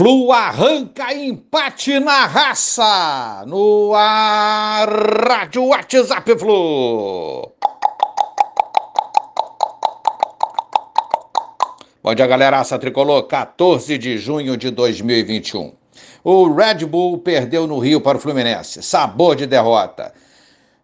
Flu arranca empate na raça no ar, Rádio WhatsApp Flu. Bom dia, galera. Raça Tricolor, 14 de junho de 2021. O Red Bull perdeu no Rio para o Fluminense. Sabor de derrota.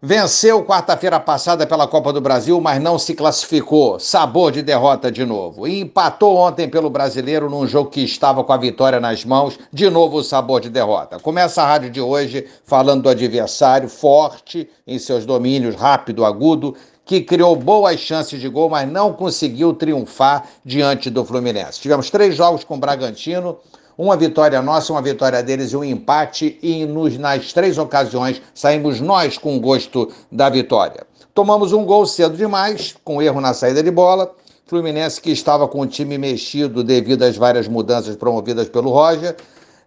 Venceu quarta-feira passada pela Copa do Brasil, mas não se classificou. Sabor de derrota de novo. E empatou ontem pelo Brasileiro num jogo que estava com a vitória nas mãos. De novo o sabor de derrota. Começa a rádio de hoje falando do adversário forte em seus domínios, rápido, agudo, que criou boas chances de gol, mas não conseguiu triunfar diante do Fluminense. Tivemos três jogos com o Bragantino uma vitória nossa, uma vitória deles e um empate, e nos, nas três ocasiões saímos nós com gosto da vitória. Tomamos um gol cedo demais, com erro na saída de bola. Fluminense, que estava com o time mexido devido às várias mudanças promovidas pelo Roger,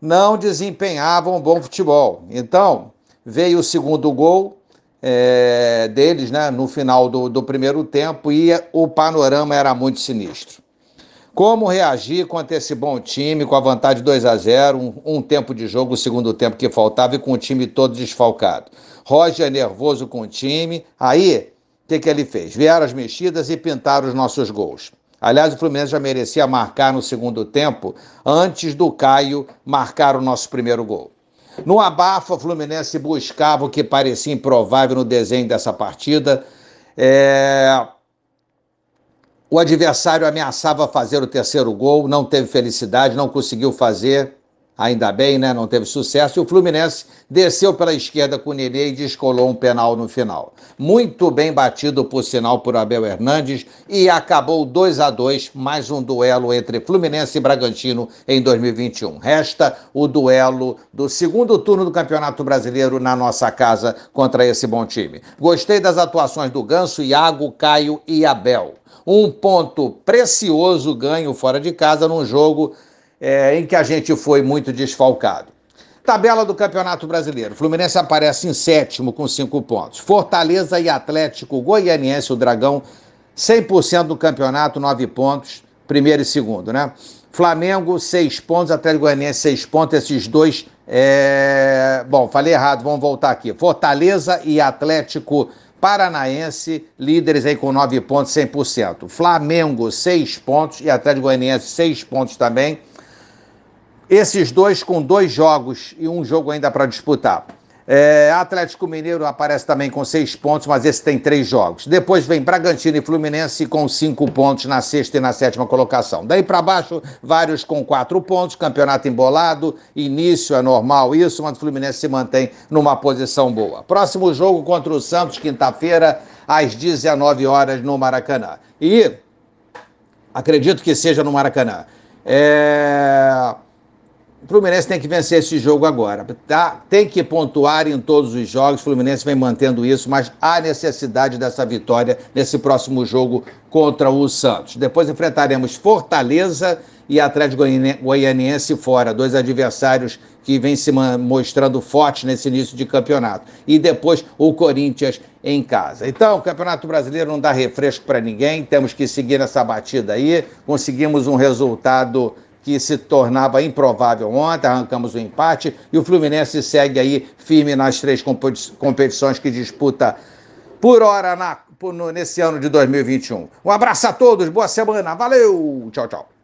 não desempenhava um bom futebol. Então, veio o segundo gol é, deles né, no final do, do primeiro tempo e o panorama era muito sinistro. Como reagir contra esse bom time, com a vantagem 2 a 0 um, um, tempo de jogo, o segundo tempo que faltava e com o time todo desfalcado. Roger nervoso com o time. Aí, o que, que ele fez? Vieram as mexidas e pintaram os nossos gols. Aliás, o Fluminense já merecia marcar no segundo tempo, antes do Caio marcar o nosso primeiro gol. No abafa, o Fluminense buscava o que parecia improvável no desenho dessa partida. É o adversário ameaçava fazer o terceiro gol, não teve felicidade, não conseguiu fazer, ainda bem, né? Não teve sucesso. E o Fluminense desceu pela esquerda com o Nenê e descolou um penal no final. Muito bem batido, por sinal, por Abel Hernandes e acabou 2 a 2 mais um duelo entre Fluminense e Bragantino em 2021. Resta o duelo do segundo turno do Campeonato Brasileiro na nossa casa contra esse bom time. Gostei das atuações do Ganso, Iago, Caio e Abel um ponto precioso ganho fora de casa num jogo é, em que a gente foi muito desfalcado. Tabela do Campeonato Brasileiro. Fluminense aparece em sétimo com cinco pontos. Fortaleza e Atlético Goianiense, o Dragão, 100% do campeonato, nove pontos, primeiro e segundo, né? Flamengo, seis pontos, Atlético Goianiense, seis pontos, esses dois. É... Bom, falei errado, vamos voltar aqui. Fortaleza e Atlético Paranaense, líderes aí com 9 pontos, 100%. Flamengo, 6 pontos e Atlético Goianiense, 6 pontos também. Esses dois com dois jogos e um jogo ainda para disputar. É, Atlético Mineiro aparece também com seis pontos, mas esse tem três jogos. Depois vem Bragantino e Fluminense com cinco pontos na sexta e na sétima colocação. Daí para baixo, vários com quatro pontos, campeonato embolado, início é normal isso, mas o Fluminense se mantém numa posição boa. Próximo jogo contra o Santos, quinta-feira, às 19 horas no Maracanã. E acredito que seja no Maracanã. É Fluminense tem que vencer esse jogo agora. Tá? Tem que pontuar em todos os jogos. Fluminense vem mantendo isso, mas há necessidade dessa vitória nesse próximo jogo contra o Santos. Depois enfrentaremos Fortaleza e Atlético Goianiense fora, dois adversários que vêm se mostrando fortes nesse início de campeonato. E depois o Corinthians em casa. Então, o Campeonato Brasileiro não dá refresco para ninguém, temos que seguir nessa batida aí. Conseguimos um resultado que se tornava improvável ontem, arrancamos o empate e o Fluminense segue aí firme nas três competições que disputa por hora na, por, nesse ano de 2021. Um abraço a todos, boa semana, valeu, tchau, tchau.